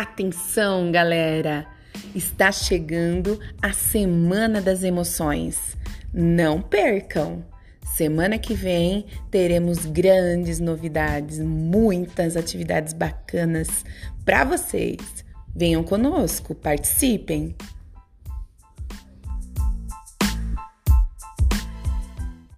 Atenção, galera! Está chegando a Semana das Emoções. Não percam! Semana que vem teremos grandes novidades, muitas atividades bacanas para vocês. Venham conosco, participem!